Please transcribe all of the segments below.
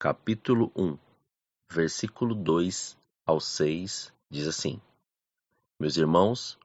capítulo 1, versículo 2 ao 6, diz assim: Meus irmãos,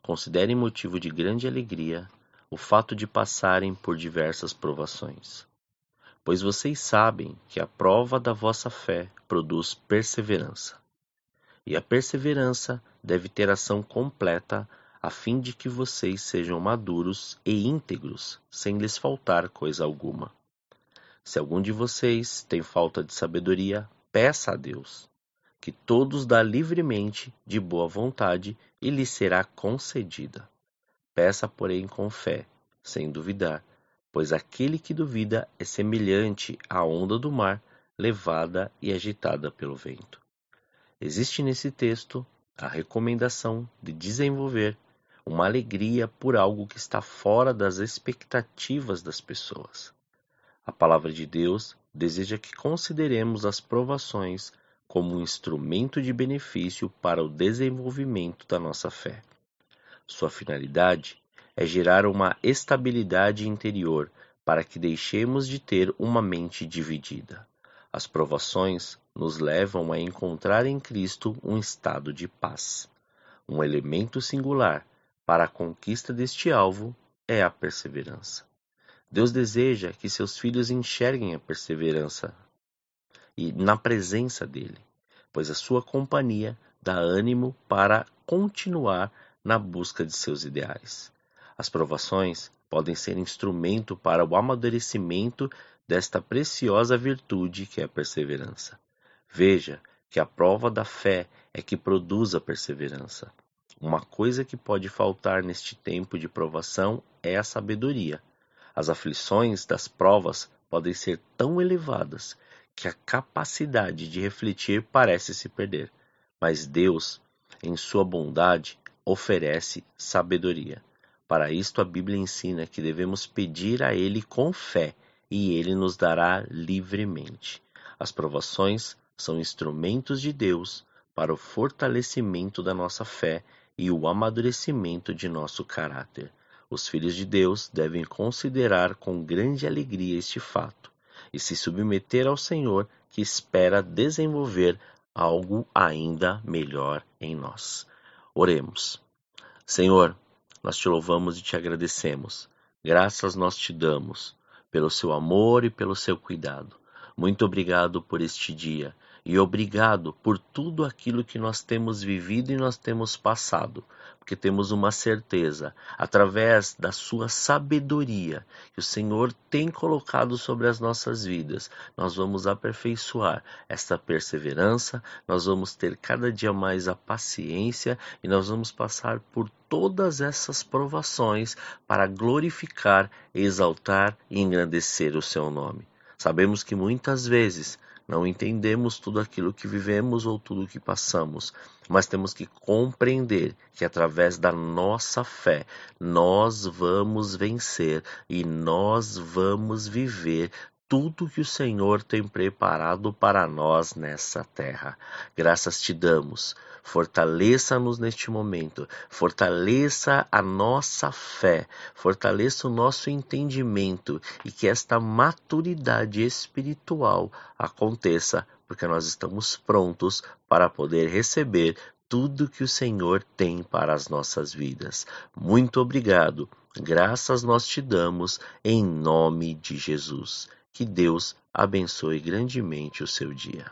considerem motivo de grande alegria o fato de passarem por diversas provações, pois vocês sabem que a prova da vossa fé produz perseverança. E a perseverança deve ter ação completa a fim de que vocês sejam maduros e íntegros, sem lhes faltar coisa alguma. Se algum de vocês tem falta de sabedoria, peça a Deus, que todos dá livremente, de boa vontade, e lhe será concedida. Peça, porém, com fé, sem duvidar, pois aquele que duvida é semelhante à onda do mar, levada e agitada pelo vento. Existe nesse texto a recomendação de desenvolver uma alegria por algo que está fora das expectativas das pessoas. A palavra de Deus deseja que consideremos as provações como um instrumento de benefício para o desenvolvimento da nossa fé. Sua finalidade é gerar uma estabilidade interior para que deixemos de ter uma mente dividida. As provações nos levam a encontrar em Cristo um estado de paz. Um elemento singular para a conquista deste alvo é a perseverança. Deus deseja que seus filhos enxerguem a perseverança e na presença dele, pois a sua companhia dá ânimo para continuar na busca de seus ideais. As provações podem ser instrumento para o amadurecimento desta preciosa virtude que é a perseverança. Veja que a prova da fé é que produz a perseverança. Uma coisa que pode faltar neste tempo de provação é a sabedoria. As aflições das provas podem ser tão elevadas que a capacidade de refletir parece se perder. Mas Deus, em sua bondade, oferece sabedoria. Para isto, a Bíblia ensina que devemos pedir a Ele com fé e Ele nos dará livremente. As provações são instrumentos de Deus para o fortalecimento da nossa fé e o amadurecimento de nosso caráter. Os filhos de Deus devem considerar com grande alegria este fato e se submeter ao Senhor que espera desenvolver algo ainda melhor em nós. Oremos. Senhor, nós te louvamos e te agradecemos. Graças nós te damos pelo seu amor e pelo seu cuidado. Muito obrigado por este dia e obrigado por tudo aquilo que nós temos vivido e nós temos passado, porque temos uma certeza, através da sua sabedoria que o Senhor tem colocado sobre as nossas vidas, nós vamos aperfeiçoar esta perseverança, nós vamos ter cada dia mais a paciência e nós vamos passar por todas essas provações para glorificar, exaltar e engrandecer o seu nome. Sabemos que muitas vezes não entendemos tudo aquilo que vivemos ou tudo que passamos, mas temos que compreender que através da nossa fé nós vamos vencer e nós vamos viver tudo que o Senhor tem preparado para nós nessa terra. Graças te damos. Fortaleça-nos neste momento, fortaleça a nossa fé, fortaleça o nosso entendimento e que esta maturidade espiritual aconteça, porque nós estamos prontos para poder receber tudo que o Senhor tem para as nossas vidas. Muito obrigado. Graças nós te damos em nome de Jesus. Que Deus abençoe grandemente o seu dia.